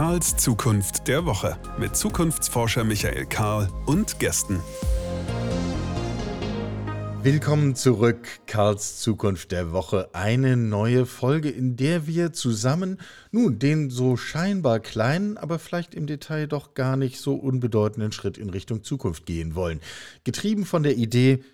Karls Zukunft der Woche mit Zukunftsforscher Michael Karl und Gästen. Willkommen zurück, Karls Zukunft der Woche. Eine neue Folge, in der wir zusammen, nun, den so scheinbar kleinen, aber vielleicht im Detail doch gar nicht so unbedeutenden Schritt in Richtung Zukunft gehen wollen. Getrieben von der Idee,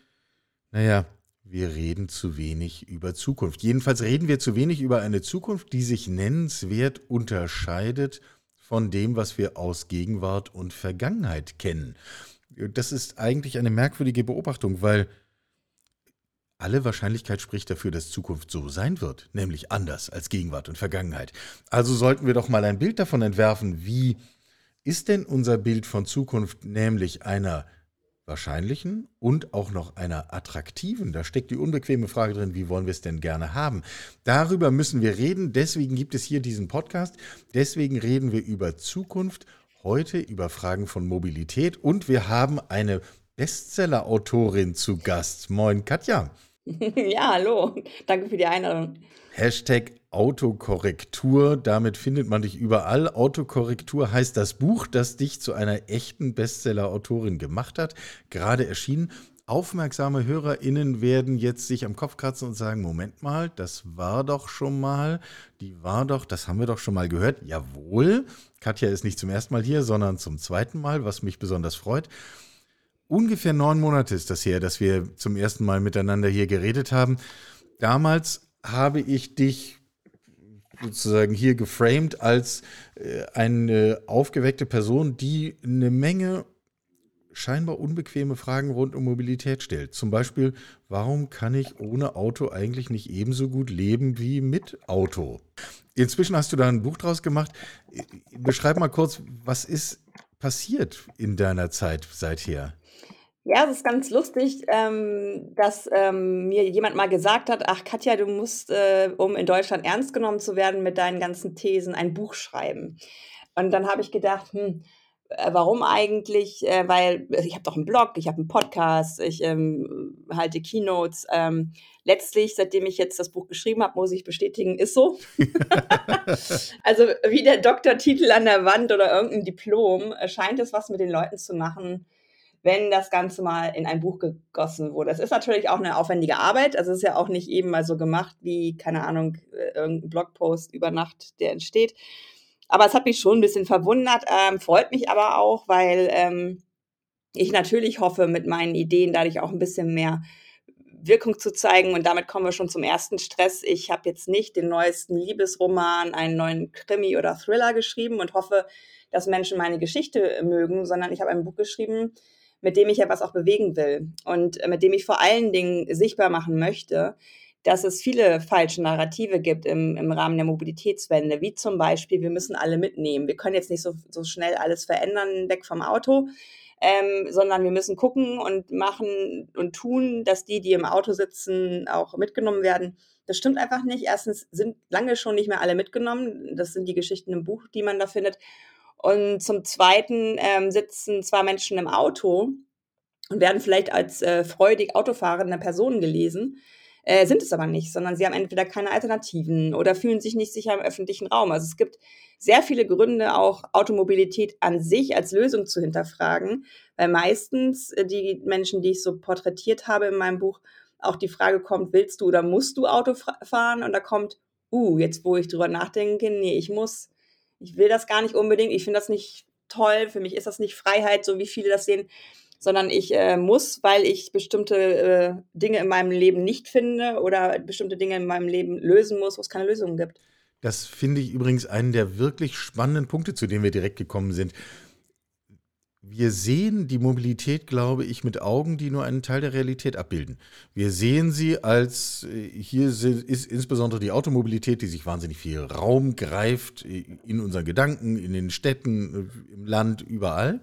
naja, wir reden zu wenig über Zukunft. Jedenfalls reden wir zu wenig über eine Zukunft, die sich nennenswert unterscheidet von dem, was wir aus Gegenwart und Vergangenheit kennen. Das ist eigentlich eine merkwürdige Beobachtung, weil alle Wahrscheinlichkeit spricht dafür, dass Zukunft so sein wird, nämlich anders als Gegenwart und Vergangenheit. Also sollten wir doch mal ein Bild davon entwerfen, wie ist denn unser Bild von Zukunft nämlich einer wahrscheinlichen und auch noch einer attraktiven. Da steckt die unbequeme Frage drin, wie wollen wir es denn gerne haben? Darüber müssen wir reden, deswegen gibt es hier diesen Podcast, deswegen reden wir über Zukunft, heute über Fragen von Mobilität und wir haben eine Bestseller-Autorin zu Gast. Moin Katja. Ja, hallo. Danke für die Einladung. Hashtag Autokorrektur, damit findet man dich überall. Autokorrektur heißt das Buch, das dich zu einer echten Bestseller-Autorin gemacht hat, gerade erschienen. Aufmerksame HörerInnen werden jetzt sich am Kopf kratzen und sagen: Moment mal, das war doch schon mal, die war doch, das haben wir doch schon mal gehört. Jawohl, Katja ist nicht zum ersten Mal hier, sondern zum zweiten Mal, was mich besonders freut. Ungefähr neun Monate ist das her, dass wir zum ersten Mal miteinander hier geredet haben. Damals habe ich dich sozusagen hier geframed als äh, eine aufgeweckte Person, die eine Menge scheinbar unbequeme Fragen rund um Mobilität stellt. Zum Beispiel, warum kann ich ohne Auto eigentlich nicht ebenso gut leben wie mit Auto? Inzwischen hast du da ein Buch draus gemacht. Beschreib mal kurz, was ist passiert in deiner Zeit seither? Ja, es ist ganz lustig, ähm, dass ähm, mir jemand mal gesagt hat, ach Katja, du musst, äh, um in Deutschland ernst genommen zu werden mit deinen ganzen Thesen, ein Buch schreiben. Und dann habe ich gedacht, hm, äh, warum eigentlich? Äh, weil ich habe doch einen Blog, ich habe einen Podcast, ich ähm, halte Keynotes. Ähm, letztlich, seitdem ich jetzt das Buch geschrieben habe, muss ich bestätigen, ist so. also wie der Doktortitel an der Wand oder irgendein Diplom, äh, scheint es was mit den Leuten zu machen, wenn das Ganze mal in ein Buch gegossen wurde. Es ist natürlich auch eine aufwendige Arbeit. Also es ist ja auch nicht eben mal so gemacht wie, keine Ahnung, äh, irgendein Blogpost über Nacht, der entsteht. Aber es hat mich schon ein bisschen verwundert, ähm, freut mich aber auch, weil ähm, ich natürlich hoffe, mit meinen Ideen dadurch auch ein bisschen mehr Wirkung zu zeigen. Und damit kommen wir schon zum ersten Stress. Ich habe jetzt nicht den neuesten Liebesroman, einen neuen Krimi oder Thriller geschrieben und hoffe, dass Menschen meine Geschichte mögen, sondern ich habe ein Buch geschrieben, mit dem ich ja was auch bewegen will und äh, mit dem ich vor allen Dingen sichtbar machen möchte, dass es viele falsche Narrative gibt im, im Rahmen der Mobilitätswende, wie zum Beispiel, wir müssen alle mitnehmen. Wir können jetzt nicht so, so schnell alles verändern, weg vom Auto, ähm, sondern wir müssen gucken und machen und tun, dass die, die im Auto sitzen, auch mitgenommen werden. Das stimmt einfach nicht. Erstens sind lange schon nicht mehr alle mitgenommen. Das sind die Geschichten im Buch, die man da findet. Und zum Zweiten ähm, sitzen zwei Menschen im Auto und werden vielleicht als äh, freudig autofahrende Personen gelesen, äh, sind es aber nicht, sondern sie haben entweder keine Alternativen oder fühlen sich nicht sicher im öffentlichen Raum. Also es gibt sehr viele Gründe, auch Automobilität an sich als Lösung zu hinterfragen, weil meistens äh, die Menschen, die ich so porträtiert habe in meinem Buch, auch die Frage kommt, willst du oder musst du Auto fahren? Und da kommt, uh, jetzt wo ich drüber nachdenke, nee, ich muss ich will das gar nicht unbedingt, ich finde das nicht toll, für mich ist das nicht Freiheit, so wie viele das sehen, sondern ich äh, muss, weil ich bestimmte äh, Dinge in meinem Leben nicht finde oder bestimmte Dinge in meinem Leben lösen muss, wo es keine Lösungen gibt. Das finde ich übrigens einen der wirklich spannenden Punkte, zu denen wir direkt gekommen sind. Wir sehen die Mobilität, glaube ich, mit Augen, die nur einen Teil der Realität abbilden. Wir sehen sie als, äh, hier ist insbesondere die Automobilität, die sich wahnsinnig viel Raum greift, äh, in unseren Gedanken, in den Städten, äh, im Land, überall.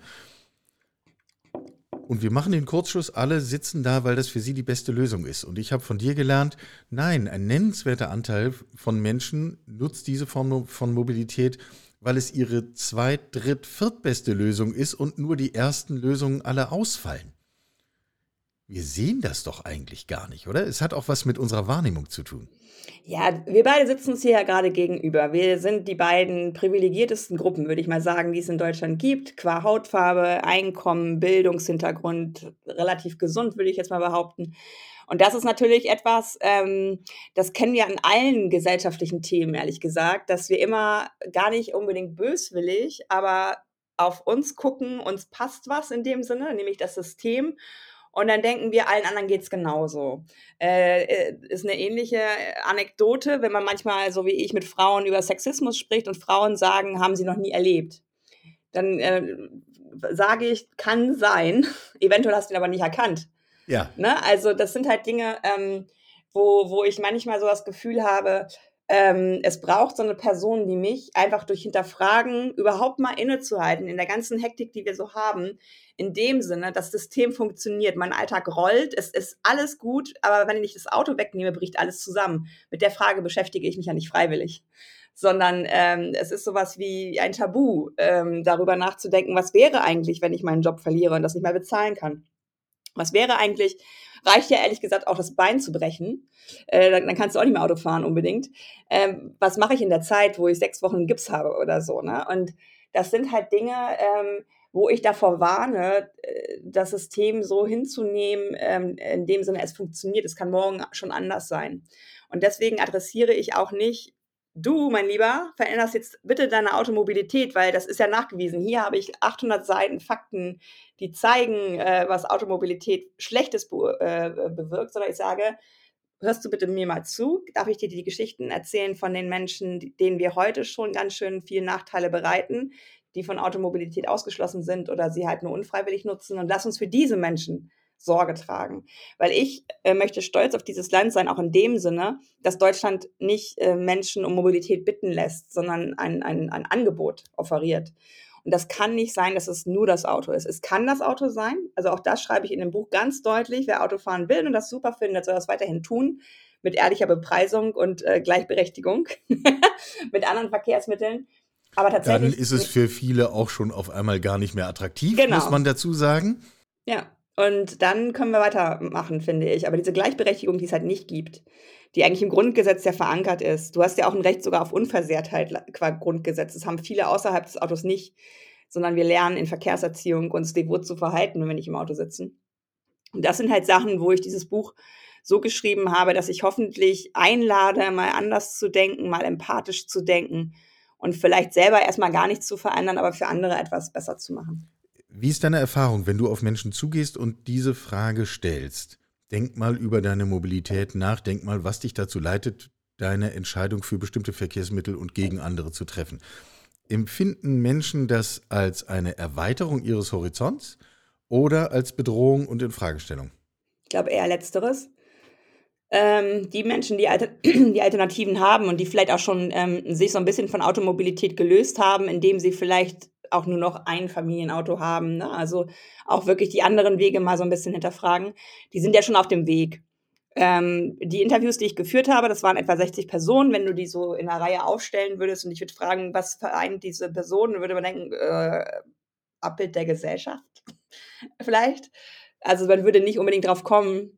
Und wir machen den Kurzschluss, alle sitzen da, weil das für sie die beste Lösung ist. Und ich habe von dir gelernt, nein, ein nennenswerter Anteil von Menschen nutzt diese Form von Mobilität, weil es ihre zweit-, dritt-, viertbeste Lösung ist und nur die ersten Lösungen alle ausfallen. wir sehen das doch eigentlich gar nicht, oder? Es hat auch was mit unserer Wahrnehmung zu tun. Ja, wir beide sitzen uns hier ja gerade gegenüber. Wir sind die beiden privilegiertesten Gruppen, würde ich mal sagen, die es in Deutschland gibt. Qua Hautfarbe, Einkommen, Bildungshintergrund, relativ gesund, würde ich jetzt mal behaupten. Und das ist natürlich etwas, ähm, das kennen wir an allen gesellschaftlichen Themen, ehrlich gesagt, dass wir immer gar nicht unbedingt böswillig, aber auf uns gucken, uns passt was in dem Sinne, nämlich das System. Und dann denken wir, allen anderen geht es genauso. Äh, äh, ist eine ähnliche Anekdote, wenn man manchmal, so wie ich, mit Frauen über Sexismus spricht und Frauen sagen, haben sie noch nie erlebt. Dann äh, sage ich, kann sein. Eventuell hast du ihn aber nicht erkannt. Ja. Ne? Also das sind halt Dinge, ähm, wo, wo ich manchmal so das Gefühl habe, ähm, es braucht so eine Person wie mich, einfach durch Hinterfragen überhaupt mal innezuhalten, in der ganzen Hektik, die wir so haben, in dem Sinne, das System funktioniert, mein Alltag rollt, es ist alles gut, aber wenn ich das Auto wegnehme, bricht alles zusammen. Mit der Frage beschäftige ich mich ja nicht freiwillig sondern ähm, es ist sowas wie ein Tabu, ähm, darüber nachzudenken, was wäre eigentlich, wenn ich meinen Job verliere und das nicht mehr bezahlen kann. Was wäre eigentlich, reicht ja ehrlich gesagt auch das Bein zu brechen. Äh, dann, dann, kannst du auch nicht mehr Auto fahren unbedingt. Ähm, was mache ich in der Zeit, wo ich sechs Wochen Gips habe oder so? Ne? Und das sind halt Dinge, ähm, wo ich davor warne, äh, das System so hinzunehmen, ähm, in dem Sinne, es funktioniert. Es kann morgen schon anders sein. Und deswegen adressiere ich auch nicht du, mein Lieber, veränderst jetzt bitte deine Automobilität, weil das ist ja nachgewiesen. Hier habe ich 800 Seiten Fakten, die zeigen, äh, was Automobilität Schlechtes be äh, bewirkt, sondern ich sage, hörst du bitte mir mal zu? Darf ich dir die Geschichten erzählen von den Menschen, denen wir heute schon ganz schön viele Nachteile bereiten, die von Automobilität ausgeschlossen sind oder sie halt nur unfreiwillig nutzen? Und lass uns für diese Menschen Sorge tragen. Weil ich äh, möchte stolz auf dieses Land sein, auch in dem Sinne, dass Deutschland nicht äh, Menschen um Mobilität bitten lässt, sondern ein, ein, ein Angebot offeriert. Und das kann nicht sein, dass es nur das Auto ist. Es kann das Auto sein. Also auch das schreibe ich in dem Buch ganz deutlich. Wer Auto fahren will und das super findet, soll das weiterhin tun. Mit ehrlicher Bepreisung und äh, Gleichberechtigung mit anderen Verkehrsmitteln. Aber tatsächlich. Dann ist es für viele auch schon auf einmal gar nicht mehr attraktiv, genau. muss man dazu sagen. Ja, und dann können wir weitermachen, finde ich. Aber diese Gleichberechtigung, die es halt nicht gibt, die eigentlich im Grundgesetz ja verankert ist. Du hast ja auch ein Recht sogar auf Unversehrtheit qua Grundgesetz. Das haben viele außerhalb des Autos nicht, sondern wir lernen in Verkehrserziehung uns devot zu verhalten, wenn wir nicht im Auto sitzen. Und das sind halt Sachen, wo ich dieses Buch so geschrieben habe, dass ich hoffentlich einlade, mal anders zu denken, mal empathisch zu denken und vielleicht selber erstmal gar nichts zu verändern, aber für andere etwas besser zu machen. Wie ist deine Erfahrung, wenn du auf Menschen zugehst und diese Frage stellst? Denk mal über deine Mobilität nach, denk mal, was dich dazu leitet, deine Entscheidung für bestimmte Verkehrsmittel und gegen andere zu treffen. Empfinden Menschen das als eine Erweiterung ihres Horizonts oder als Bedrohung und Infragestellung? Ich glaube eher letzteres. Ähm, die Menschen, die, Alter die, Alternativen haben und die vielleicht auch schon ähm, sich so ein bisschen von Automobilität gelöst haben, indem sie vielleicht auch nur noch ein Familienauto haben. Ne? Also auch wirklich die anderen Wege mal so ein bisschen hinterfragen. Die sind ja schon auf dem Weg. Ähm, die Interviews, die ich geführt habe, das waren etwa 60 Personen. Wenn du die so in einer Reihe aufstellen würdest und ich würde fragen, was vereint diese Personen, würde man denken, äh, Abbild der Gesellschaft vielleicht. Also man würde nicht unbedingt drauf kommen,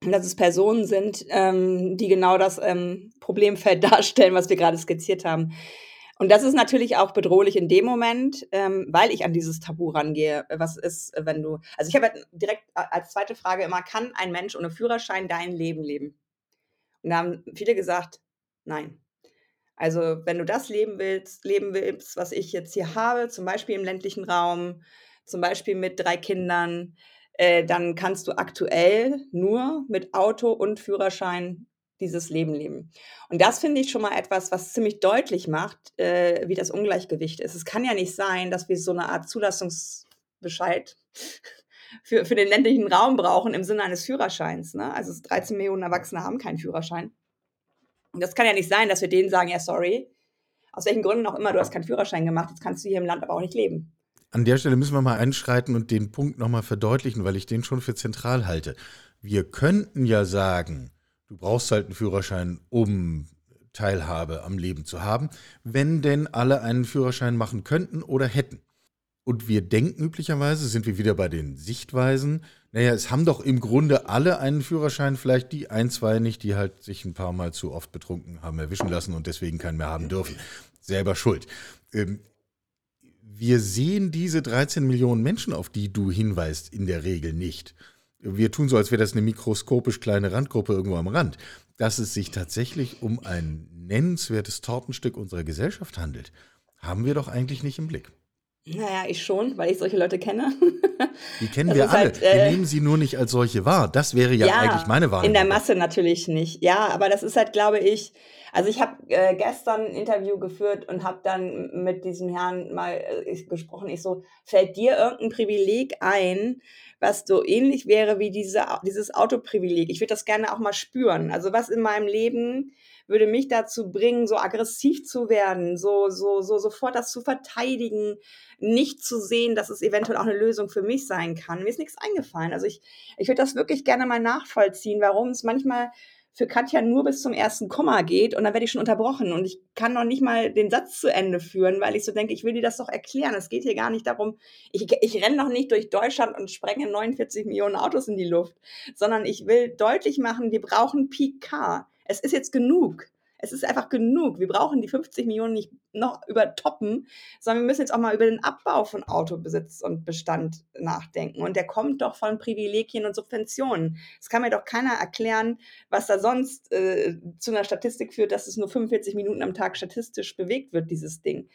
dass es Personen sind, ähm, die genau das ähm, Problemfeld darstellen, was wir gerade skizziert haben. Und das ist natürlich auch bedrohlich in dem Moment, ähm, weil ich an dieses Tabu rangehe. Was ist, wenn du, also ich habe halt direkt als zweite Frage immer, kann ein Mensch ohne Führerschein dein Leben leben? Und da haben viele gesagt, nein. Also wenn du das leben willst, leben willst, was ich jetzt hier habe, zum Beispiel im ländlichen Raum, zum Beispiel mit drei Kindern, äh, dann kannst du aktuell nur mit Auto und Führerschein dieses Leben leben. Und das finde ich schon mal etwas, was ziemlich deutlich macht, äh, wie das Ungleichgewicht ist. Es kann ja nicht sein, dass wir so eine Art Zulassungsbescheid für, für den ländlichen Raum brauchen im Sinne eines Führerscheins. Ne? Also 13 Millionen Erwachsene haben keinen Führerschein. Und das kann ja nicht sein, dass wir denen sagen, ja, sorry, aus welchen Gründen auch immer, du hast keinen Führerschein gemacht, jetzt kannst du hier im Land aber auch nicht leben. An der Stelle müssen wir mal einschreiten und den Punkt nochmal verdeutlichen, weil ich den schon für zentral halte. Wir könnten ja sagen, Du brauchst halt einen Führerschein, um Teilhabe am Leben zu haben, wenn denn alle einen Führerschein machen könnten oder hätten. Und wir denken üblicherweise, sind wir wieder bei den Sichtweisen, Naja, es haben doch im Grunde alle einen Führerschein, vielleicht die ein, zwei nicht, die halt sich ein paar Mal zu oft betrunken haben erwischen lassen und deswegen keinen mehr haben dürfen. Selber schuld. Ähm, wir sehen diese 13 Millionen Menschen, auf die du hinweist, in der Regel nicht. Wir tun so, als wäre das eine mikroskopisch kleine Randgruppe irgendwo am Rand. Dass es sich tatsächlich um ein nennenswertes Tortenstück unserer Gesellschaft handelt, haben wir doch eigentlich nicht im Blick. Naja, ich schon, weil ich solche Leute kenne. Die kennen das wir alle. Halt, äh, wir nehmen sie nur nicht als solche wahr. Das wäre ja, ja eigentlich meine Wahrnehmung. In der Masse natürlich nicht. Ja, aber das ist halt, glaube ich, also ich habe äh, gestern ein Interview geführt und habe dann mit diesem Herrn mal äh, gesprochen. Ich so, fällt dir irgendein Privileg ein, was so ähnlich wäre wie diese, dieses Autoprivileg? Ich würde das gerne auch mal spüren. Also was in meinem Leben würde mich dazu bringen, so aggressiv zu werden, so, so, so sofort das zu verteidigen, nicht zu sehen, dass es eventuell auch eine Lösung für mich sein kann. Mir ist nichts eingefallen. Also ich, ich würde das wirklich gerne mal nachvollziehen, warum es manchmal für Katja nur bis zum ersten Komma geht und dann werde ich schon unterbrochen und ich kann noch nicht mal den Satz zu Ende führen, weil ich so denke, ich will dir das doch erklären. Es geht hier gar nicht darum, ich, ich renne noch nicht durch Deutschland und sprenge 49 Millionen Autos in die Luft, sondern ich will deutlich machen, wir brauchen PK es ist jetzt genug. Es ist einfach genug. Wir brauchen die 50 Millionen nicht noch übertoppen, sondern wir müssen jetzt auch mal über den Abbau von Autobesitz und Bestand nachdenken. Und der kommt doch von Privilegien und Subventionen. Es kann mir doch keiner erklären, was da sonst äh, zu einer Statistik führt, dass es nur 45 Minuten am Tag statistisch bewegt wird, dieses Ding.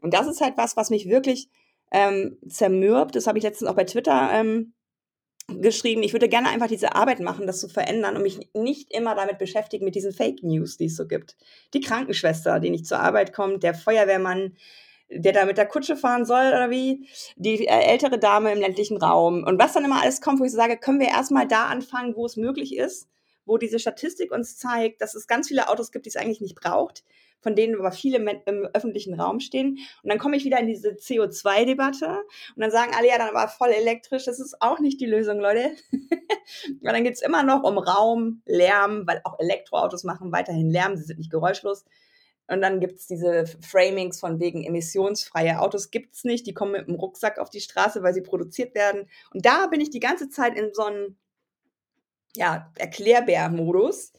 Und das ist halt was, was mich wirklich ähm, zermürbt. Das habe ich letztens auch bei Twitter ähm, geschrieben, ich würde gerne einfach diese Arbeit machen, das zu verändern und mich nicht immer damit beschäftigen mit diesen Fake News, die es so gibt. Die Krankenschwester, die nicht zur Arbeit kommt, der Feuerwehrmann, der da mit der Kutsche fahren soll oder wie, die äh, ältere Dame im ländlichen Raum und was dann immer alles kommt, wo ich sage, können wir erstmal da anfangen, wo es möglich ist, wo diese Statistik uns zeigt, dass es ganz viele Autos gibt, die es eigentlich nicht braucht, von denen aber viele im öffentlichen Raum stehen. Und dann komme ich wieder in diese CO2-Debatte und dann sagen alle, ja, dann war voll elektrisch. Das ist auch nicht die Lösung, Leute. Weil dann geht es immer noch um Raum, Lärm, weil auch Elektroautos machen weiterhin Lärm, sie sind nicht geräuschlos. Und dann gibt es diese Framings von wegen emissionsfreie Autos gibt es nicht. Die kommen mit dem Rucksack auf die Straße, weil sie produziert werden. Und da bin ich die ganze Zeit in so einem ja, Erklärbär-Modus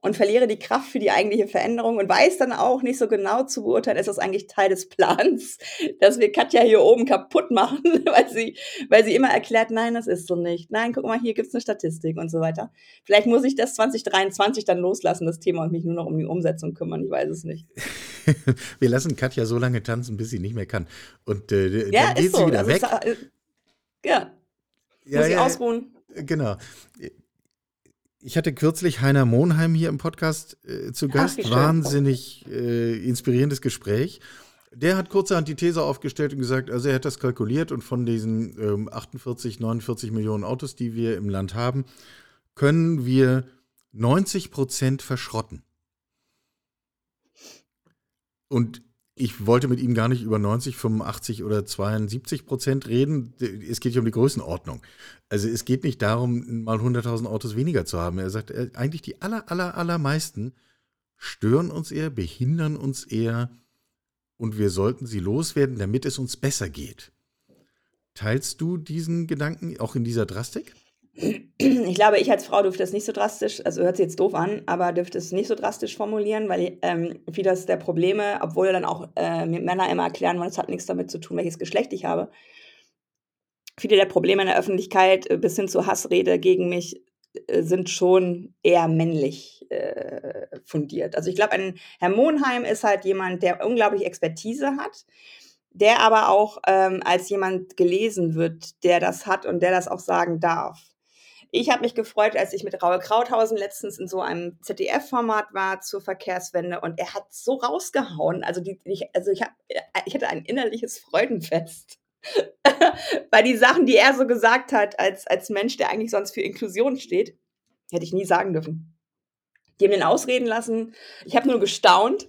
und verliere die Kraft für die eigentliche Veränderung und weiß dann auch nicht so genau zu beurteilen, ist das eigentlich Teil des Plans, dass wir Katja hier oben kaputt machen, weil sie, weil sie immer erklärt, nein, das ist so nicht. Nein, guck mal, hier gibt es eine Statistik und so weiter. Vielleicht muss ich das 2023 dann loslassen, das Thema, und mich nur noch um die Umsetzung kümmern. Ich weiß es nicht. wir lassen Katja so lange tanzen, bis sie nicht mehr kann. Und äh, ja, dann geht so. sie wieder das weg. Ist, äh, ja. ja. Muss ja, sie ausruhen. Genau. Ich hatte kürzlich Heiner Monheim hier im Podcast äh, zu Gast. Ach, Wahnsinnig äh, inspirierendes Gespräch. Der hat kurzerhand die These aufgestellt und gesagt, also er hat das kalkuliert und von diesen ähm, 48, 49 Millionen Autos, die wir im Land haben, können wir 90 Prozent verschrotten. Und ich wollte mit ihm gar nicht über 90, 85 oder 72 Prozent reden. Es geht hier um die Größenordnung. Also es geht nicht darum, mal 100.000 Autos weniger zu haben. Er sagt, äh, eigentlich die aller, aller, allermeisten stören uns eher, behindern uns eher und wir sollten sie loswerden, damit es uns besser geht. Teilst du diesen Gedanken auch in dieser Drastik? Ich glaube, ich als Frau dürfte es nicht so drastisch, also hört sich jetzt doof an, aber dürfte es nicht so drastisch formulieren, weil ähm, vieles der Probleme, obwohl dann auch äh, Männer immer erklären wollen, es hat nichts damit zu tun, welches Geschlecht ich habe. Viele der Probleme in der Öffentlichkeit äh, bis hin zu Hassrede gegen mich äh, sind schon eher männlich äh, fundiert. Also ich glaube, ein Herr Monheim ist halt jemand, der unglaublich Expertise hat der aber auch ähm, als jemand gelesen wird, der das hat und der das auch sagen darf. Ich habe mich gefreut, als ich mit Raul Krauthausen letztens in so einem ZDF-Format war zur Verkehrswende und er hat so rausgehauen. Also, die, ich, also ich, hab, ich hatte ein innerliches Freudenfest. Weil die Sachen, die er so gesagt hat, als, als Mensch, der eigentlich sonst für Inklusion steht, hätte ich nie sagen dürfen. Die haben den ausreden lassen. Ich habe nur gestaunt.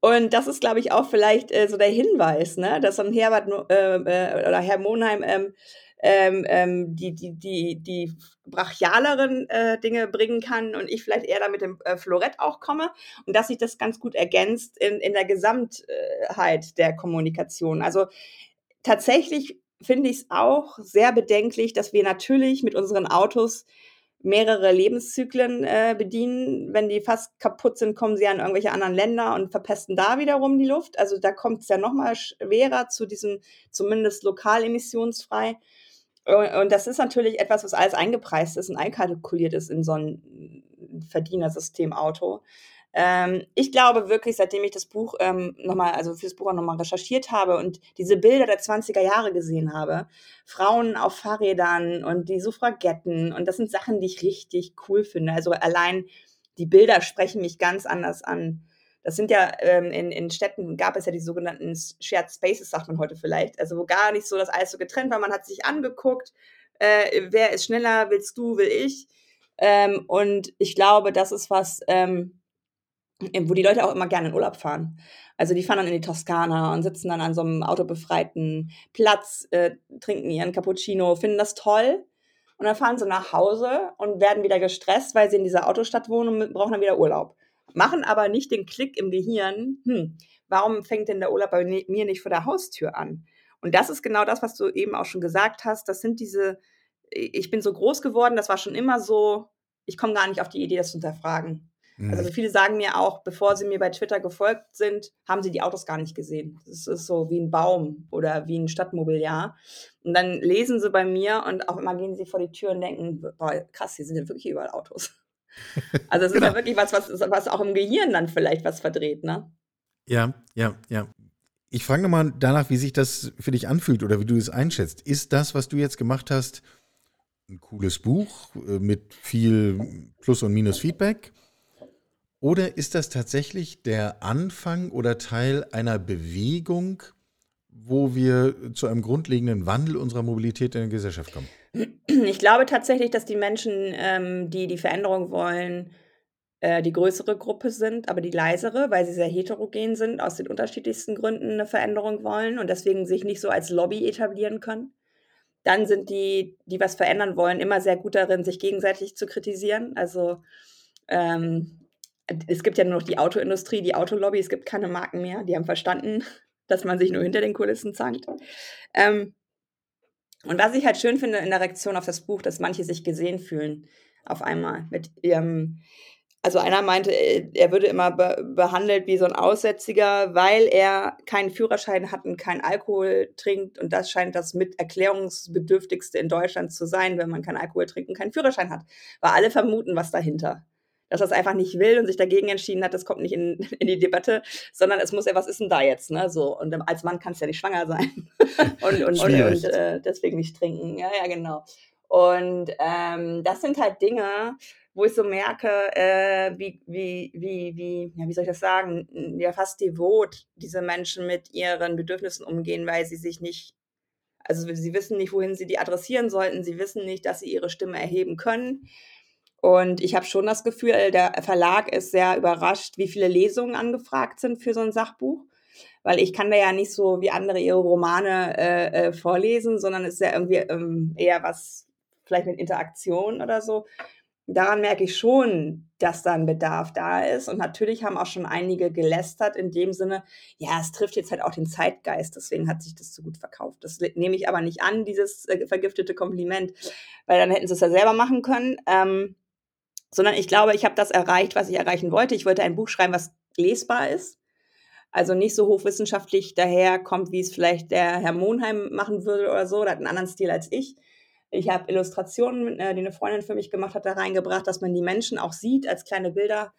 Und das ist, glaube ich, auch vielleicht äh, so der Hinweis, ne, dass ein Herbert äh, äh, oder Herr Monheim ähm, ähm, ähm, die, die, die, die brachialeren äh, Dinge bringen kann und ich vielleicht eher da mit dem äh, Florett auch komme und dass sich das ganz gut ergänzt in, in der Gesamtheit der Kommunikation. Also tatsächlich finde ich es auch sehr bedenklich, dass wir natürlich mit unseren Autos mehrere Lebenszyklen äh, bedienen. Wenn die fast kaputt sind, kommen sie an irgendwelche anderen Länder und verpesten da wiederum die Luft. Also da kommt es ja noch mal schwerer zu diesem zumindest lokal emissionsfrei. Und das ist natürlich etwas, was alles eingepreist ist und einkalkuliert ist in so ein Verdienersystem Auto. Ähm, ich glaube wirklich, seitdem ich das Buch ähm, nochmal, also fürs Buch auch nochmal recherchiert habe und diese Bilder der 20er Jahre gesehen habe, Frauen auf Fahrrädern und die Suffragetten und das sind Sachen, die ich richtig cool finde. Also allein die Bilder sprechen mich ganz anders an. Das sind ja ähm, in, in Städten gab es ja die sogenannten Shared Spaces, sagt man heute vielleicht. Also wo gar nicht so das alles so getrennt war. Man hat sich angeguckt, äh, wer ist schneller, willst du, will ich. Ähm, und ich glaube, das ist was, ähm, wo die Leute auch immer gerne in Urlaub fahren. Also die fahren dann in die Toskana und sitzen dann an so einem autobefreiten Platz, äh, trinken ihren Cappuccino, finden das toll. Und dann fahren sie nach Hause und werden wieder gestresst, weil sie in dieser Autostadt wohnen und brauchen dann wieder Urlaub. Machen aber nicht den Klick im Gehirn, hm, warum fängt denn der Urlaub bei mir nicht vor der Haustür an? Und das ist genau das, was du eben auch schon gesagt hast. Das sind diese, ich bin so groß geworden, das war schon immer so, ich komme gar nicht auf die Idee, das zu hinterfragen. Mhm. Also viele sagen mir auch, bevor sie mir bei Twitter gefolgt sind, haben sie die Autos gar nicht gesehen. Das ist so wie ein Baum oder wie ein Stadtmobiliar. Und dann lesen sie bei mir und auch immer gehen sie vor die Tür und denken, boah, krass, hier sind ja wirklich überall Autos. Also es genau. ist ja wirklich was, was, was auch im Gehirn dann vielleicht was verdreht, ne? Ja, ja, ja. Ich frage nochmal danach, wie sich das für dich anfühlt oder wie du es einschätzt. Ist das, was du jetzt gemacht hast, ein cooles Buch äh, mit viel Plus- und Minus-Feedback? Oder ist das tatsächlich der Anfang oder Teil einer Bewegung, wo wir zu einem grundlegenden Wandel unserer Mobilität in der Gesellschaft kommen? Ich glaube tatsächlich, dass die Menschen, ähm, die die Veränderung wollen, äh, die größere Gruppe sind, aber die leisere, weil sie sehr heterogen sind, aus den unterschiedlichsten Gründen eine Veränderung wollen und deswegen sich nicht so als Lobby etablieren können. Dann sind die, die was verändern wollen, immer sehr gut darin, sich gegenseitig zu kritisieren. Also ähm, es gibt ja nur noch die Autoindustrie, die Autolobby, es gibt keine Marken mehr. Die haben verstanden, dass man sich nur hinter den Kulissen zankt. Ähm, und was ich halt schön finde in der Reaktion auf das Buch, dass manche sich gesehen fühlen auf einmal mit ihrem. Also einer meinte, er würde immer be behandelt wie so ein Aussätziger, weil er keinen Führerschein hat und keinen Alkohol trinkt. Und das scheint das mit erklärungsbedürftigste in Deutschland zu sein, wenn man keinen Alkohol trinkt und keinen Führerschein hat. Weil alle vermuten was dahinter dass er es einfach nicht will und sich dagegen entschieden hat, das kommt nicht in, in die Debatte, sondern es muss ja, was ist denn da jetzt? Ne? So, und als Mann kannst du ja nicht schwanger sein und, und, und, und äh, deswegen nicht trinken. Ja, ja, genau. Und ähm, das sind halt Dinge, wo ich so merke, äh, wie, wie, wie, wie, ja, wie soll ich das sagen, ja, fast devot diese Menschen mit ihren Bedürfnissen umgehen, weil sie sich nicht, also sie wissen nicht, wohin sie die adressieren sollten, sie wissen nicht, dass sie ihre Stimme erheben können. Und ich habe schon das Gefühl, der Verlag ist sehr überrascht, wie viele Lesungen angefragt sind für so ein Sachbuch. Weil ich kann da ja nicht so wie andere ihre Romane äh, äh, vorlesen, sondern es ist ja irgendwie ähm, eher was, vielleicht mit Interaktion oder so. Daran merke ich schon, dass da ein Bedarf da ist. Und natürlich haben auch schon einige gelästert in dem Sinne, ja, es trifft jetzt halt auch den Zeitgeist, deswegen hat sich das so gut verkauft. Das nehme ich aber nicht an, dieses äh, vergiftete Kompliment, weil dann hätten sie es ja selber machen können. Ähm, sondern ich glaube, ich habe das erreicht, was ich erreichen wollte. Ich wollte ein Buch schreiben, was lesbar ist. Also nicht so hochwissenschaftlich daherkommt, wie es vielleicht der Herr Monheim machen würde oder so. Der hat einen anderen Stil als ich. Ich habe Illustrationen, äh, die eine Freundin für mich gemacht hat, da reingebracht, dass man die Menschen auch sieht als kleine Bilder.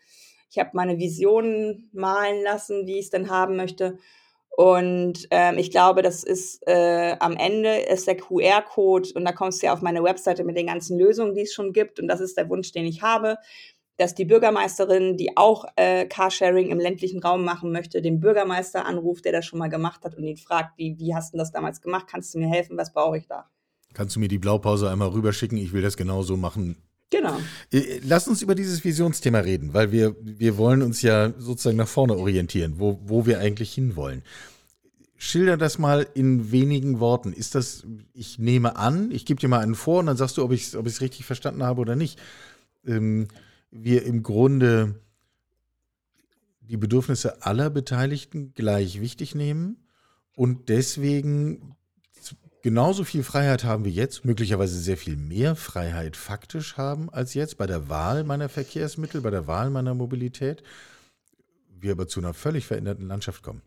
Ich habe meine Visionen malen lassen, wie ich es denn haben möchte. Und ähm, ich glaube, das ist äh, am Ende ist der QR-Code und da kommst du ja auf meine Webseite mit den ganzen Lösungen, die es schon gibt. Und das ist der Wunsch, den ich habe, dass die Bürgermeisterin, die auch äh, Carsharing im ländlichen Raum machen möchte, den Bürgermeister anruft, der das schon mal gemacht hat und ihn fragt, wie, wie hast du das damals gemacht? Kannst du mir helfen? Was brauche ich da? Kannst du mir die Blaupause einmal rüberschicken? Ich will das genauso machen. Genau. Äh, lass uns über dieses Visionsthema reden, weil wir, wir wollen uns ja sozusagen nach vorne orientieren, wo, wo wir eigentlich hinwollen. Schilder das mal in wenigen Worten. Ist das, ich nehme an, ich gebe dir mal einen vor und dann sagst du, ob ich es ob richtig verstanden habe oder nicht. Ähm, wir im Grunde die Bedürfnisse aller Beteiligten gleich wichtig nehmen und deswegen genauso viel Freiheit haben wie jetzt, möglicherweise sehr viel mehr Freiheit faktisch haben als jetzt bei der Wahl meiner Verkehrsmittel, bei der Wahl meiner Mobilität, wir aber zu einer völlig veränderten Landschaft kommen.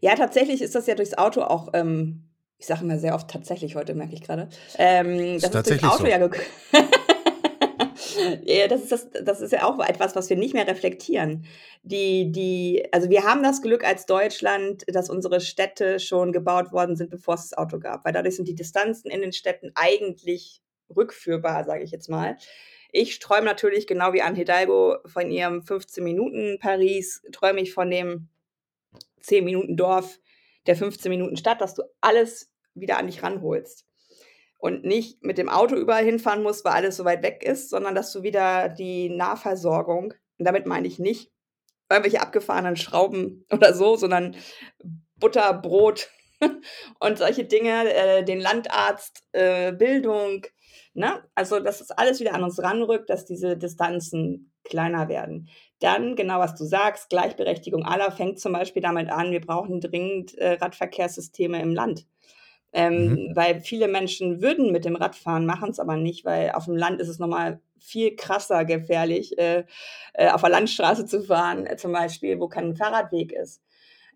Ja, tatsächlich ist das ja durchs Auto auch, ähm, ich sage immer sehr oft tatsächlich heute, merke ich gerade. Ähm, Ist das ist durchs tatsächlich Auto so. ja gekommen. Das ist das das ist ja auch etwas, was wir nicht mehr reflektieren. Die die also, wir haben das Glück als Deutschland, dass unsere Städte schon gebaut worden sind, bevor es das Auto gab, weil dadurch sind die Distanzen in den Städten eigentlich rückführbar, sage ich jetzt mal. Ich träume natürlich genau wie Anne Hidalgo von ihrem 15 Minuten Paris, träume ich von dem 10 Minuten Dorf, der 15 Minuten Stadt, dass du alles wieder an dich ranholst und nicht mit dem Auto überall hinfahren musst, weil alles so weit weg ist, sondern dass du wieder die Nahversorgung und damit meine ich nicht irgendwelche abgefahrenen Schrauben oder so, sondern Butter, Brot und solche Dinge, äh, den Landarzt, äh, Bildung, ne? Also, dass das alles wieder an uns ranrückt, dass diese Distanzen kleiner werden. Dann, genau was du sagst, Gleichberechtigung aller fängt zum Beispiel damit an, wir brauchen dringend äh, Radverkehrssysteme im Land. Ähm, Mhm. weil viele Menschen würden mit dem Rad fahren, machen es aber nicht, weil auf dem Land ist es nochmal viel krasser gefährlich, äh, äh, auf der Landstraße zu fahren, äh, zum Beispiel, wo kein Fahrradweg ist.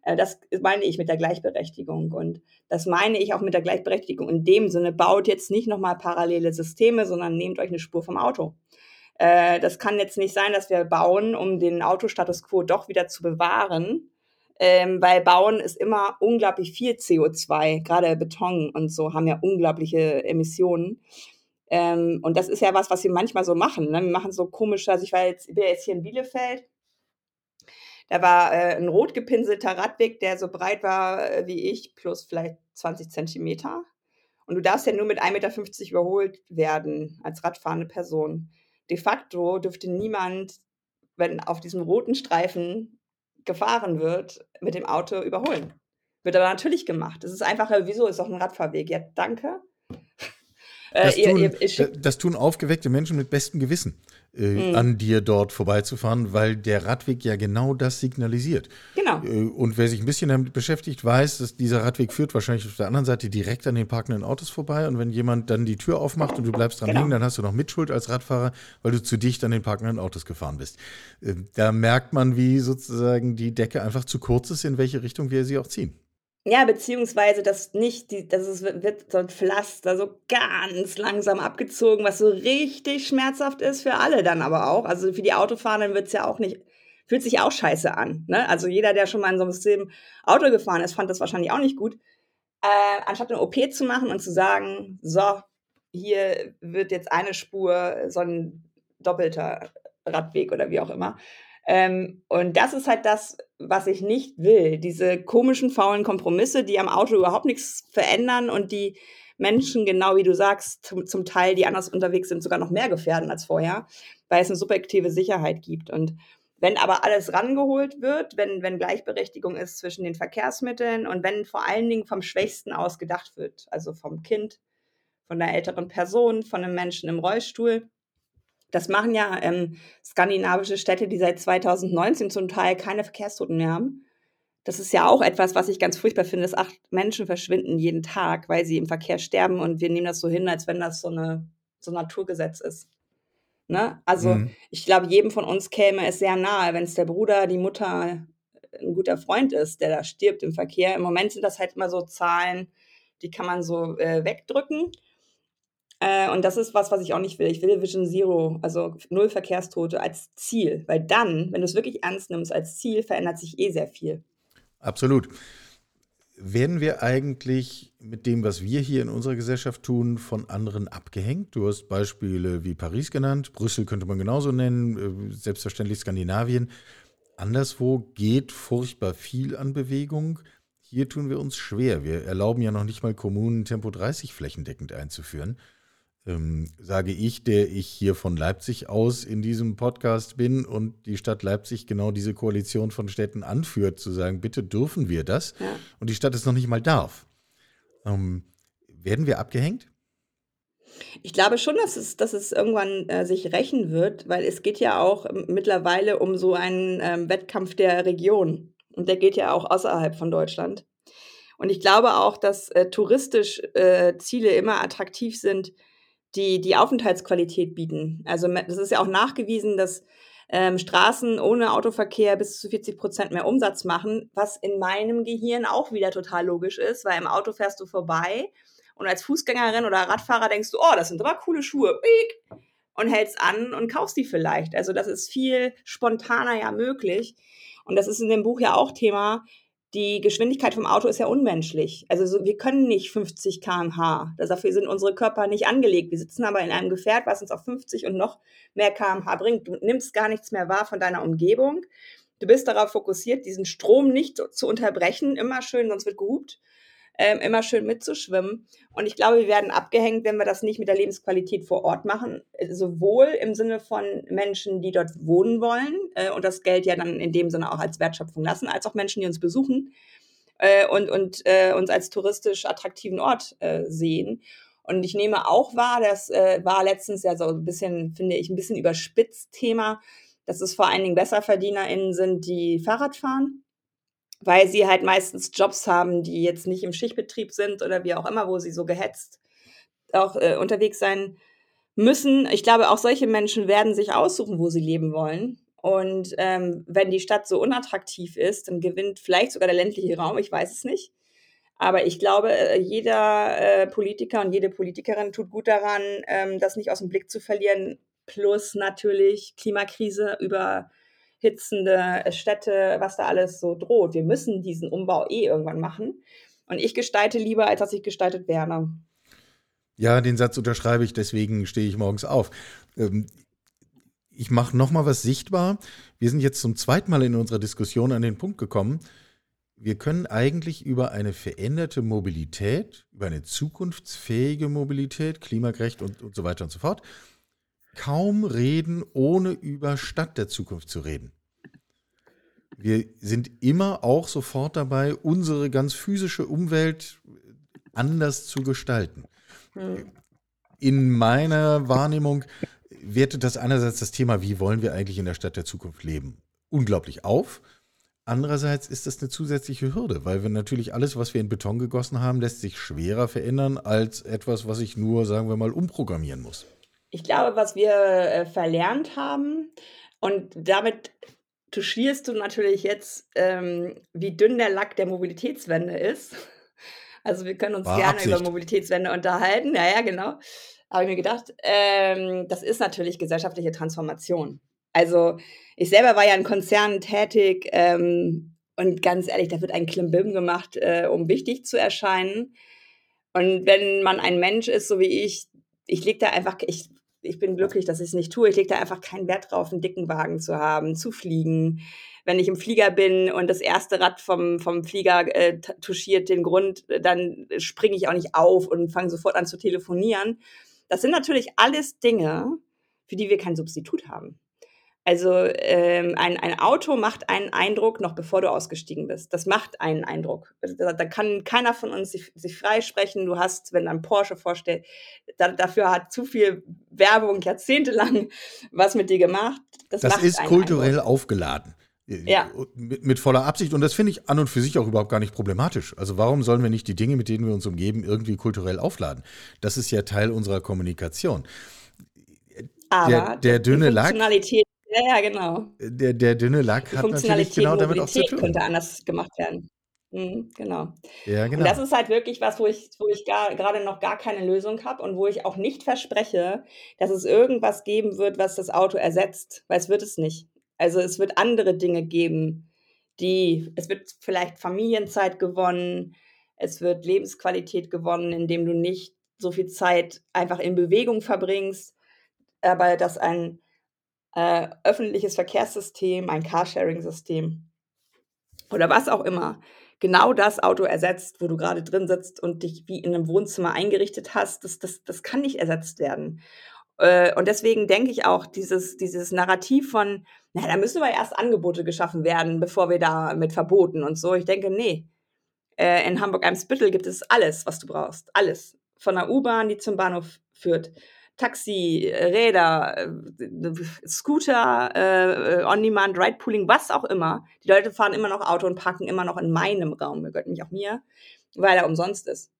Äh, das meine ich mit der Gleichberechtigung. Und das meine ich auch mit der Gleichberechtigung in dem Sinne, baut jetzt nicht nochmal parallele Systeme, sondern nehmt euch eine Spur vom Auto. Äh, das kann jetzt nicht sein, dass wir bauen, um den Autostatus quo doch wieder zu bewahren, ähm, weil Bauen ist immer unglaublich viel CO2, gerade Beton und so haben ja unglaubliche Emissionen. Ähm, und das ist ja was, was wir manchmal so machen. Ne? Wir machen so komische, also ich war jetzt, bin jetzt hier in Bielefeld, da war äh, ein rot gepinselter Radweg, der so breit war äh, wie ich, plus vielleicht 20 Zentimeter. Und du darfst ja nur mit 1,50 Meter überholt werden als radfahrende Person. De facto dürfte niemand, wenn auf diesem roten Streifen gefahren wird, mit dem Auto überholen. Wird aber natürlich gemacht. Es ist einfach, äh, wieso ist doch ein Radfahrweg? Ja, danke. Äh, Das tun, ihr, ihr schickt, das tun aufgeweckte Menschen mit bestem Gewissen, äh, Mm, an dir dort vorbeizufahren, weil der Radweg ja genau das signalisiert. genau, Äh, Und wer sich ein bisschen damit beschäftigt, weiß, dass dieser Radweg führt wahrscheinlich auf der anderen Seite direkt an den parkenden Autos vorbei. Und wenn jemand dann die Tür aufmacht und du bleibst dran genau. hängen, dann hast du noch Mitschuld als Radfahrer, weil du zu dicht an den parkenden Autos gefahren bist. Äh, Da merkt man, wie sozusagen die Decke einfach zu kurz ist, in welche Richtung wir sie auch ziehen. Ja, beziehungsweise das nicht, die, das ist, wird so ein Pflaster so ganz langsam abgezogen, was so richtig schmerzhaft ist für alle dann aber auch. Also für die Autofahrenden wird's ja auch nicht, fühlt sich auch scheiße an. Ne? Also jeder, der schon mal in so einem System Auto gefahren ist, fand das wahrscheinlich auch nicht gut. Äh, anstatt eine OP zu machen und zu sagen, so, hier wird jetzt eine Spur, so ein doppelter Radweg oder wie auch immer. Ähm, und das ist halt das, was ich nicht will. Diese komischen, faulen Kompromisse, die am Auto überhaupt nichts verändern und die Menschen, genau wie du sagst, zum, zum Teil, die anders unterwegs sind, sogar noch mehr gefährden als vorher, weil es eine subjektive Sicherheit gibt. Und wenn aber alles rangeholt wird, wenn, wenn Gleichberechtigung ist zwischen den Verkehrsmitteln und wenn vor allen Dingen vom Schwächsten aus gedacht wird, also vom Kind, von der älteren Person, von einem Menschen im Rollstuhl, das machen ja ähm, skandinavische Städte, die seit 2019 zum Teil keine Verkehrstoten mehr haben. Das ist ja auch etwas, was ich ganz furchtbar finde, dass acht Menschen verschwinden jeden Tag, weil sie im Verkehr sterben und wir nehmen das so hin, als wenn das so, eine, so ein Naturgesetz ist. Ne? Also Mhm. ich glaube, jedem von uns käme es sehr nahe, wenn es der Bruder, die Mutter, ein guter Freund ist, der da stirbt im Verkehr. Im Moment sind das halt immer so Zahlen, die kann man so äh, wegdrücken. Äh, und das ist was, was ich auch nicht will. Ich will Vision Zero, also null Verkehrstote als Ziel, weil dann, wenn du es wirklich ernst nimmst als Ziel, verändert sich eh sehr viel. Absolut. Werden wir eigentlich mit dem, was wir hier in unserer Gesellschaft tun, von anderen abgehängt? Du hast Beispiele wie Paris genannt, Brüssel könnte man genauso nennen, äh, selbstverständlich Skandinavien. Anderswo geht furchtbar viel an Bewegung. Hier tun wir uns schwer. Wir erlauben ja noch nicht mal Kommunen Tempo 30 flächendeckend einzuführen. Ähm, sage ich, der ich hier von Leipzig aus in diesem Podcast bin und die Stadt Leipzig genau diese Koalition von Städten anführt, zu sagen, bitte dürfen wir das Ja. und die Stadt es noch nicht mal darf. Ähm, werden wir abgehängt? Ich glaube schon, dass es, dass es irgendwann äh, sich rächen wird, weil es geht ja auch mittlerweile um so einen ähm, Wettkampf der Region. Und der geht ja auch außerhalb von Deutschland. Und ich glaube auch, dass äh, touristisch äh, Ziele immer attraktiv sind, die die Aufenthaltsqualität bieten. Also das ist ja auch nachgewiesen, dass ähm, Straßen ohne Autoverkehr bis zu 40 Prozent mehr Umsatz machen, was in meinem Gehirn auch wieder total logisch ist, weil im Auto fährst du vorbei und als Fußgängerin oder Radfahrer denkst du, oh, das sind aber coole Schuhe. Und hältst an und kaufst die vielleicht. Also das ist viel spontaner ja möglich. Und das ist in dem Buch ja auch Thema. Die Geschwindigkeit vom Auto ist ja unmenschlich. Also so, wir können nicht 50 km/h. Dafür sind unsere Körper nicht angelegt. Wir sitzen aber in einem Gefährt, was uns auf 50 und noch mehr km/h bringt. Du nimmst gar nichts mehr wahr von deiner Umgebung. Du bist darauf fokussiert, diesen Strom nicht zu unterbrechen. Immer schön, sonst wird gehupt ähm, immer schön mitzuschwimmen. Und ich glaube, wir werden abgehängt, wenn wir das nicht mit der Lebensqualität vor Ort machen. Sowohl im Sinne von Menschen, die dort wohnen wollen äh, und das Geld ja dann in dem Sinne auch als Wertschöpfung lassen, als auch Menschen, die uns besuchen äh, und, und äh, uns als touristisch attraktiven Ort äh, sehen. Und ich nehme auch wahr, das äh, war letztens ja so ein bisschen, finde ich, ein bisschen überspitzt Thema, dass es vor allen Dingen BesserverdienerInnen sind, die Fahrrad fahren weil sie halt meistens Jobs haben, die jetzt nicht im Schichtbetrieb sind oder wie auch immer, wo sie so gehetzt auch äh, unterwegs sein müssen. Ich glaube, auch solche Menschen werden sich aussuchen, wo sie leben wollen. Und ähm, wenn die Stadt so unattraktiv ist, dann gewinnt vielleicht sogar der ländliche Raum, ich weiß es nicht. Aber ich glaube, äh, jeder äh, Politiker und jede Politikerin tut gut daran, ähm, das nicht aus dem Blick zu verlieren. Plus natürlich Klimakrise über hitzende Städte, was da alles so droht. Wir müssen diesen Umbau eh irgendwann machen. Und ich gestalte lieber, als dass ich gestaltet werde. Ja, den Satz unterschreibe ich, deswegen stehe ich morgens auf. Ähm, ich mache nochmal was sichtbar. Wir sind jetzt zum zweiten Mal in unserer Diskussion an den Punkt gekommen. Wir können eigentlich über eine veränderte Mobilität, über eine zukunftsfähige Mobilität, klimagerecht und, und so weiter und so fort, kaum reden, ohne über Stadt der Zukunft zu reden. Wir sind immer auch sofort dabei, unsere ganz physische Umwelt anders zu gestalten. Hm. In meiner Wahrnehmung wertet das einerseits das Thema, wie wollen wir eigentlich in der Stadt der Zukunft leben, unglaublich auf. Andererseits ist das eine zusätzliche Hürde, weil wir natürlich alles, was wir in Beton gegossen haben, lässt sich schwerer verändern als etwas, was ich nur, sagen wir mal, umprogrammieren muss. Ich glaube, was wir äh, verlernt haben, und damit touchierst du natürlich jetzt, ähm, wie dünn der Lack der Mobilitätswende ist. Also wir können uns War gerne Absicht. über Mobilitätswende unterhalten. Ja, ja, genau. Habe ich mir gedacht. Ähm, das ist natürlich gesellschaftliche Transformation. Also ich selber war ja in Konzernen tätig ähm, und ganz ehrlich, da wird ein Klimbim gemacht, äh, um wichtig zu erscheinen. Und wenn man ein Mensch ist, so wie ich, ich lege da einfach, ich ich bin glücklich, dass ich es nicht tue. Ich lege da einfach keinen Wert drauf, einen dicken Wagen zu haben, zu fliegen. Wenn ich im Flieger bin und das erste Rad vom, vom Flieger äh, touchiert den Grund, dann springe ich auch nicht auf und fange sofort an zu telefonieren. Das sind natürlich alles Dinge, für die wir kein Substitut haben. Also ähm, ein, ein Auto macht einen Eindruck, noch bevor du ausgestiegen bist. Das macht einen Eindruck. Also da, da kann keiner von uns sich, sich freisprechen. Du hast, wenn ein Porsche vorstellt, da, dafür hat zu viel Werbung jahrzehntelang was mit dir gemacht. Das, das ist kulturell Eindruck. aufgeladen. Ja. Mit, mit, voller Absicht. Und das finde ich an und für sich auch überhaupt gar nicht problematisch. Also warum sollen wir nicht die Dinge, mit denen wir uns umgeben, irgendwie kulturell aufladen? Das ist ja Teil unserer Kommunikation. Aber der, der dünne Lack ja, ja, genau. Der, der dünne Lack Die hat natürlich genau damit auch zu tun. könnte anders gemacht werden. Mhm, genau. Ja, genau. Und das ist halt wirklich was, wo ich, wo ich gerade noch gar keine Lösung habe und wo ich auch nicht verspreche, dass es irgendwas geben wird, was das Auto ersetzt, weil es wird es nicht. Also es wird andere Dinge geben, die, es wird vielleicht Familienzeit gewonnen, es wird Lebensqualität gewonnen, indem du nicht so viel Zeit einfach in Bewegung verbringst, aber dass ein äh, öffentliches Verkehrssystem, ein Carsharing-System oder was auch immer, genau das Auto ersetzt, wo du gerade drin sitzt und dich wie in einem Wohnzimmer eingerichtet hast, das, das, das kann nicht ersetzt werden. Äh, und deswegen denke ich auch, dieses, dieses Narrativ von, na, da müssen aber erst Angebote geschaffen werden, bevor wir da mit verboten und so. Ich denke, nee. Äh, in Hamburg-Eimsbüttel gibt es alles, was du brauchst. Alles. Von der U-Bahn, die zum Bahnhof führt, Taxi, Räder, äh, Scooter, äh, On-Demand, Ride-Pooling, was auch immer. Die Leute fahren immer noch Auto und parken immer noch in meinem Raum. Gehört nämlich auch mir. weil er umsonst ist.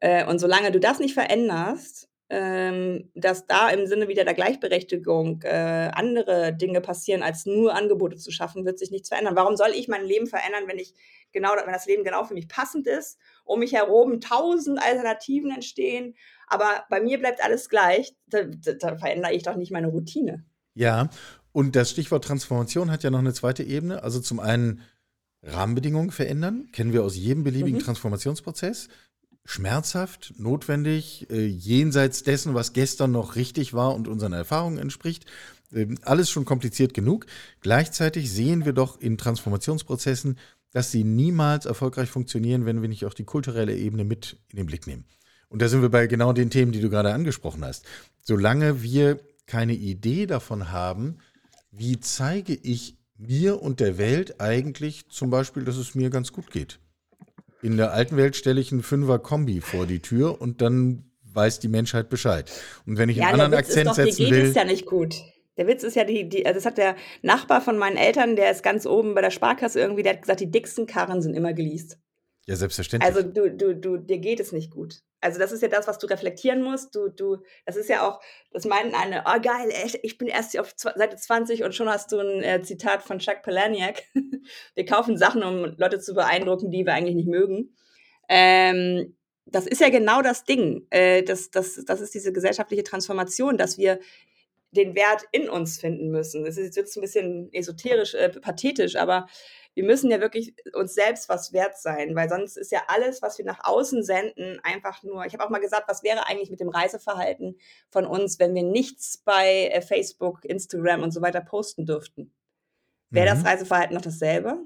Äh, und solange du das nicht veränderst, ähm, dass da im Sinne wieder der Gleichberechtigung äh, andere Dinge passieren, als nur Angebote zu schaffen, wird sich nichts verändern. Warum soll ich mein Leben verändern, wenn ich genau, wenn das Leben genau für mich passend ist, um mich herum tausend Alternativen entstehen, aber bei mir bleibt alles gleich, da, da, da verändere ich doch nicht meine Routine. Ja, und das Stichwort Transformation hat ja noch eine zweite Ebene. Also zum einen Rahmenbedingungen verändern, kennen wir aus jedem beliebigen mhm. Transformationsprozess schmerzhaft, notwendig, äh, jenseits dessen, was gestern noch richtig war und unseren Erfahrungen entspricht. Ähm, alles schon kompliziert genug. Gleichzeitig sehen wir doch in Transformationsprozessen, dass sie niemals erfolgreich funktionieren, wenn wir nicht auch die kulturelle Ebene mit in den Blick nehmen. Und da sind wir bei genau den Themen, die du gerade angesprochen hast. Solange wir keine Idee davon haben, wie zeige ich mir und der Welt eigentlich zum Beispiel, dass es mir ganz gut geht. In der alten Welt stelle ich einen Fünfer-Kombi vor die Tür und dann weiß die Menschheit Bescheid. Und wenn ich ja, einen anderen Akzent doch, setzen dir geht will. ist ja nicht gut. Der Witz ist ja, die, die, also das hat der Nachbar von meinen Eltern, der ist ganz oben bei der Sparkasse irgendwie, der hat gesagt, die dicksten Karren sind immer geleast. Ja, selbstverständlich. Also du, du, du, dir geht es nicht gut. Also das ist ja das, was du reflektieren musst. Du, du, das ist ja auch, das meinen eine, oh geil, ich bin erst auf Seite 20 und schon hast du ein äh, Zitat von Chuck Palahniuk. wir kaufen Sachen, um Leute zu beeindrucken, die wir eigentlich nicht mögen. Ähm, das ist ja genau das Ding. Äh, das, das, das ist diese gesellschaftliche Transformation, dass wir den Wert in uns finden müssen. Das ist jetzt ein bisschen esoterisch, äh, pathetisch, aber wir müssen ja wirklich uns selbst was wert sein, weil sonst ist ja alles, was wir nach außen senden, einfach nur. Ich habe auch mal gesagt, was wäre eigentlich mit dem Reiseverhalten von uns, wenn wir nichts bei äh, Facebook, Instagram und so weiter posten dürften? Wäre mhm. das Reiseverhalten noch dasselbe?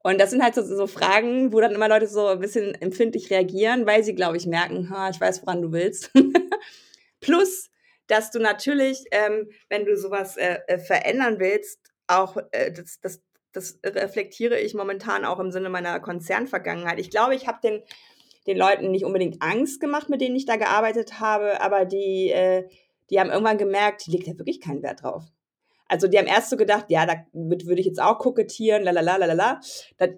Und das sind halt so, so, Fragen, wo dann immer Leute so ein bisschen empfindlich reagieren, weil sie, glaube ich, merken, ha, ich weiß, woran du willst. Plus, dass du natürlich, ähm, wenn du sowas äh, äh, verändern willst, auch äh, das, das das reflektiere ich momentan auch im Sinne meiner Konzernvergangenheit. Ich glaube, ich habe den, den Leuten nicht unbedingt Angst gemacht, mit denen ich da gearbeitet habe, aber die, äh, die haben irgendwann gemerkt, die legt ja wirklich keinen Wert drauf. Also die haben erst so gedacht, ja, damit würde ich jetzt auch kokettieren, lalala,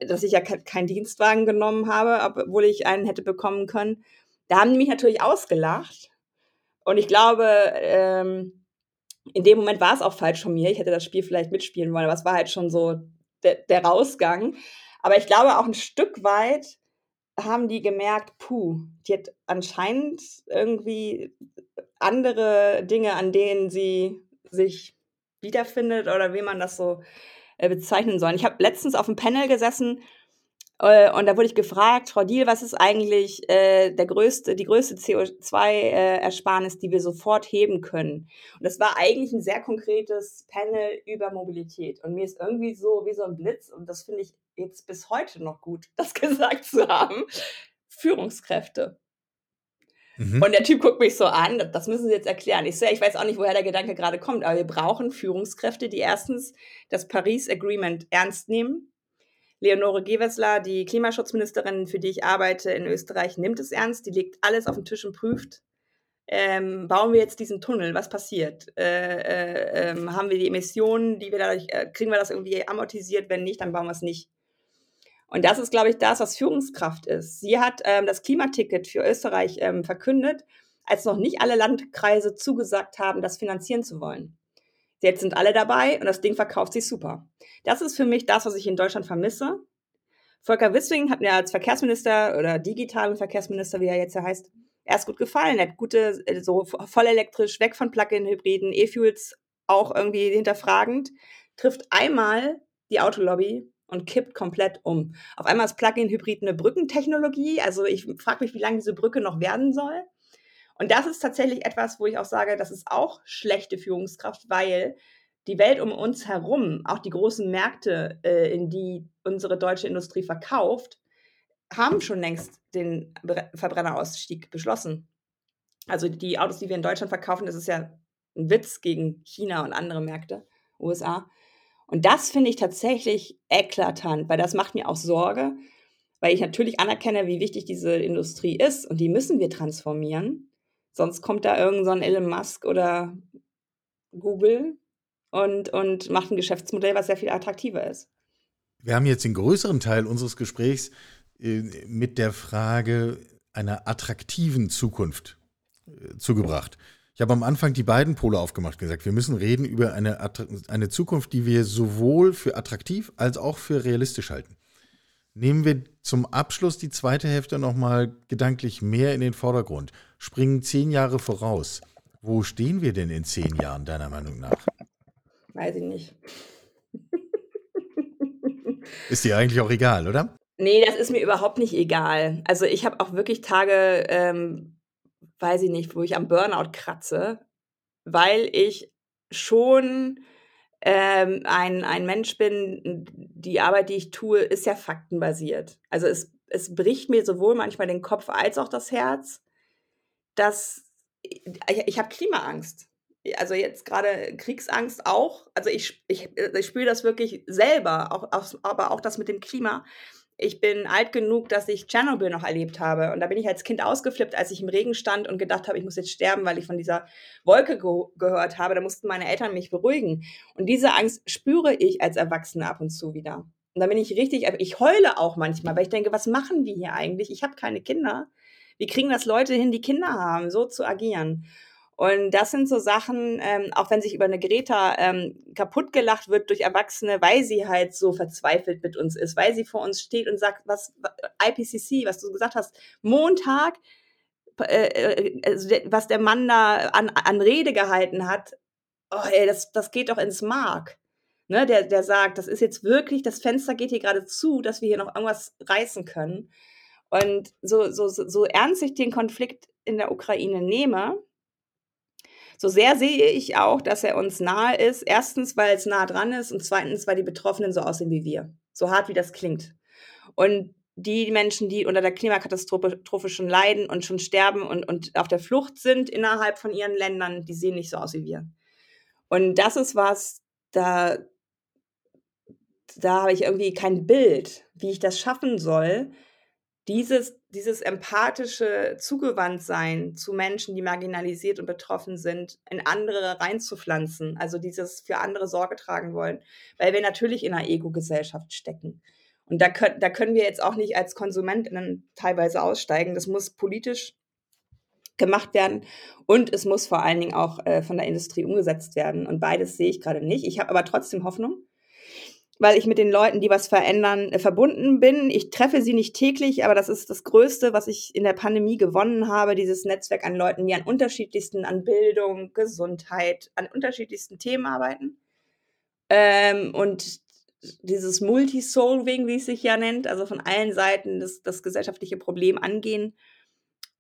dass ich ja keinen Dienstwagen genommen habe, obwohl ich einen hätte bekommen können. Da haben die mich natürlich ausgelacht. Und ich glaube, ähm, in dem Moment war es auch falsch von mir. Ich hätte das Spiel vielleicht mitspielen wollen, aber es war halt schon so der, der Rausgang. Aber ich glaube auch ein Stück weit haben die gemerkt, puh, die hat anscheinend irgendwie andere Dinge, an denen sie sich wiederfindet oder wie man das so äh, bezeichnen soll. Ich habe letztens auf einem Panel gesessen und da wurde ich gefragt, Frau Diel, was ist eigentlich äh, der größte, die größte CO2-Ersparnis, die wir sofort heben können? Und das war eigentlich ein sehr konkretes Panel über Mobilität. Und mir ist irgendwie so wie so ein Blitz, und das finde ich jetzt bis heute noch gut, das gesagt zu haben, Führungskräfte. Mhm. Und der Typ guckt mich so an, das müssen Sie jetzt erklären. Ich sehe, ich weiß auch nicht, woher der Gedanke gerade kommt, aber wir brauchen Führungskräfte, die erstens das Paris Agreement ernst nehmen, Leonore Gewessler, die Klimaschutzministerin, für die ich arbeite in Österreich, nimmt es ernst. Die legt alles auf den Tisch und prüft. Ähm, bauen wir jetzt diesen Tunnel? Was passiert? Äh, äh, äh, haben wir die Emissionen, die wir dadurch, äh, kriegen wir das irgendwie amortisiert? Wenn nicht, dann bauen wir es nicht. Und das ist, glaube ich, das, was Führungskraft ist. Sie hat ähm, das Klimaticket für Österreich ähm, verkündet, als noch nicht alle Landkreise zugesagt haben, das finanzieren zu wollen. Jetzt sind alle dabei und das Ding verkauft sich super. Das ist für mich das, was ich in Deutschland vermisse. Volker Wissing hat mir als Verkehrsminister oder digitalen Verkehrsminister, wie er jetzt ja heißt, erst gut gefallen. Er hat gute, äh, so voll elektrisch, weg von Plug-in-Hybriden, E-Fuels auch irgendwie hinterfragend, trifft einmal die Autolobby und kippt komplett um. Auf einmal ist Plug-in-Hybrid eine Brückentechnologie. Also ich frage mich, wie lange diese Brücke noch werden soll. Und das ist tatsächlich etwas, wo ich auch sage, das ist auch schlechte Führungskraft, weil die Welt um uns herum, auch die großen Märkte, äh, in die unsere deutsche Industrie verkauft, haben schon längst den Verbrennerausstieg beschlossen. Also die Autos, die wir in Deutschland verkaufen, das ist ja ein Witz gegen China und andere Märkte, USA. Und das finde ich tatsächlich eklatant, weil das macht mir auch Sorge, weil ich natürlich anerkenne, wie wichtig diese Industrie ist und die müssen wir transformieren. Sonst kommt da irgend so Elon Musk oder Google und, und macht ein Geschäftsmodell, was sehr viel attraktiver ist. Wir haben jetzt den größeren Teil unseres Gesprächs äh, mit der Frage einer attraktiven Zukunft äh, zugebracht. Ich habe am Anfang die beiden Pole aufgemacht und gesagt, wir müssen reden über eine, eine Zukunft, die wir sowohl für attraktiv als auch für realistisch halten. Nehmen wir zum Abschluss die zweite Hälfte nochmal gedanklich mehr in den Vordergrund. Springen zehn Jahre voraus. Wo stehen wir denn in zehn Jahren, deiner Meinung nach? Weiß ich nicht. Ist dir eigentlich auch egal, oder? Nee, das ist mir überhaupt nicht egal. Also ich habe auch wirklich Tage, ähm, weiß ich nicht, wo ich am Burnout kratze, weil ich schon ähm, ein, ein Mensch bin, die Arbeit, die ich tue, ist ja faktenbasiert. Also es, es bricht mir sowohl manchmal den Kopf als auch das Herz, dass ich, ich habe Klimaangst. Also jetzt gerade Kriegsangst auch. Also ich, ich, ich spüre das wirklich selber, auch, aber auch das mit dem Klima ich bin alt genug, dass ich Tschernobyl noch erlebt habe. Und da bin ich als Kind ausgeflippt, als ich im Regen stand und gedacht habe, ich muss jetzt sterben, weil ich von dieser Wolke ge gehört habe. Da mussten meine Eltern mich beruhigen. Und diese Angst spüre ich als Erwachsene ab und zu wieder. Und da bin ich richtig, ich heule auch manchmal, weil ich denke, was machen wir hier eigentlich? Ich habe keine Kinder. Wie kriegen das Leute hin, die Kinder haben, so zu agieren? Und das sind so Sachen, ähm, auch wenn sich über eine Greta ähm, kaputt gelacht wird durch Erwachsene, weil sie halt so verzweifelt mit uns ist, weil sie vor uns steht und sagt, was IPCC, was du gesagt hast, Montag, äh, äh, also was der Mann da an, an Rede gehalten hat, oh, ey, das, das geht doch ins Mark. Ne, der, der sagt, das ist jetzt wirklich, das Fenster geht hier gerade zu, dass wir hier noch irgendwas reißen können. Und so, so, so ernst ich den Konflikt in der Ukraine nehme, so sehr sehe ich auch, dass er uns nahe ist. Erstens, weil es nah dran ist und zweitens, weil die Betroffenen so aussehen wie wir. So hart wie das klingt. Und die Menschen, die unter der Klimakatastrophe schon leiden und schon sterben und, und auf der Flucht sind innerhalb von ihren Ländern, die sehen nicht so aus wie wir. Und das ist was, da, da habe ich irgendwie kein Bild, wie ich das schaffen soll, dieses, dieses empathische Zugewandtsein zu Menschen, die marginalisiert und betroffen sind, in andere reinzupflanzen. Also dieses für andere Sorge tragen wollen, weil wir natürlich in einer Ego-Gesellschaft stecken. Und da können, da können wir jetzt auch nicht als Konsumentinnen teilweise aussteigen. Das muss politisch gemacht werden und es muss vor allen Dingen auch äh, von der Industrie umgesetzt werden. Und beides sehe ich gerade nicht. Ich habe aber trotzdem Hoffnung weil ich mit den Leuten, die was verändern, äh, verbunden bin. Ich treffe sie nicht täglich, aber das ist das Größte, was ich in der Pandemie gewonnen habe, dieses Netzwerk an Leuten, die an unterschiedlichsten, an Bildung, Gesundheit, an unterschiedlichsten Themen arbeiten. Ähm, und dieses Multisolving, wie es sich ja nennt, also von allen Seiten das, das gesellschaftliche Problem angehen.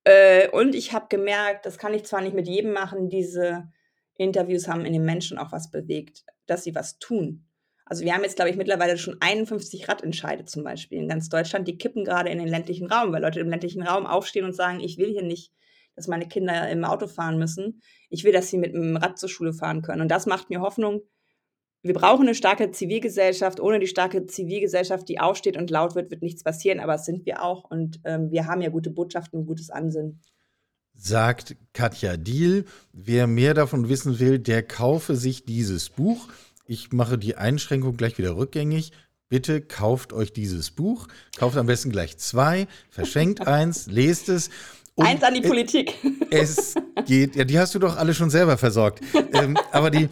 Äh, und ich habe gemerkt, das kann ich zwar nicht mit jedem machen, diese Interviews haben in den Menschen auch was bewegt, dass sie was tun also wir haben jetzt, glaube ich, mittlerweile schon 51 Radentscheide zum Beispiel in ganz Deutschland. Die kippen gerade in den ländlichen Raum, weil Leute im ländlichen Raum aufstehen und sagen, ich will hier nicht, dass meine Kinder im Auto fahren müssen. Ich will, dass sie mit dem Rad zur Schule fahren können. Und das macht mir Hoffnung. Wir brauchen eine starke Zivilgesellschaft. Ohne die starke Zivilgesellschaft, die aufsteht und laut wird, wird nichts passieren. Aber es sind wir auch. Und ähm, wir haben ja gute Botschaften und gutes Ansinnen sagt Katja Diel. Wer mehr davon wissen will, der kaufe sich dieses Buch ich mache die Einschränkung gleich wieder rückgängig. Bitte kauft euch dieses Buch. Kauft am besten gleich zwei, verschenkt eins, lest es. Und eins an die Politik. Es geht, ja, die hast du doch alle schon selber versorgt. ähm, aber die,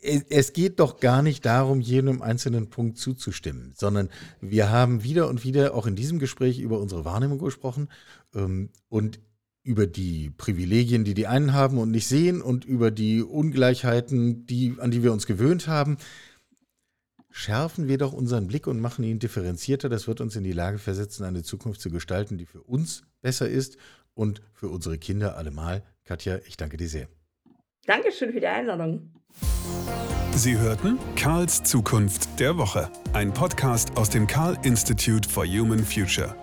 es geht doch gar nicht darum, jedem einzelnen Punkt zuzustimmen, sondern wir haben wieder und wieder auch in diesem Gespräch über unsere Wahrnehmung gesprochen. Ähm, und über die Privilegien, die die einen haben und nicht sehen und über die Ungleichheiten, die, an die wir uns gewöhnt haben, schärfen wir doch unseren Blick und machen ihn differenzierter. Das wird uns in die Lage versetzen, eine Zukunft zu gestalten, die für uns besser ist und für unsere Kinder allemal. Katja, ich danke dir sehr. Dankeschön für die Einladung. Sie hörten Karls Zukunft der Woche, ein Podcast aus dem Karl Institute for Human Future.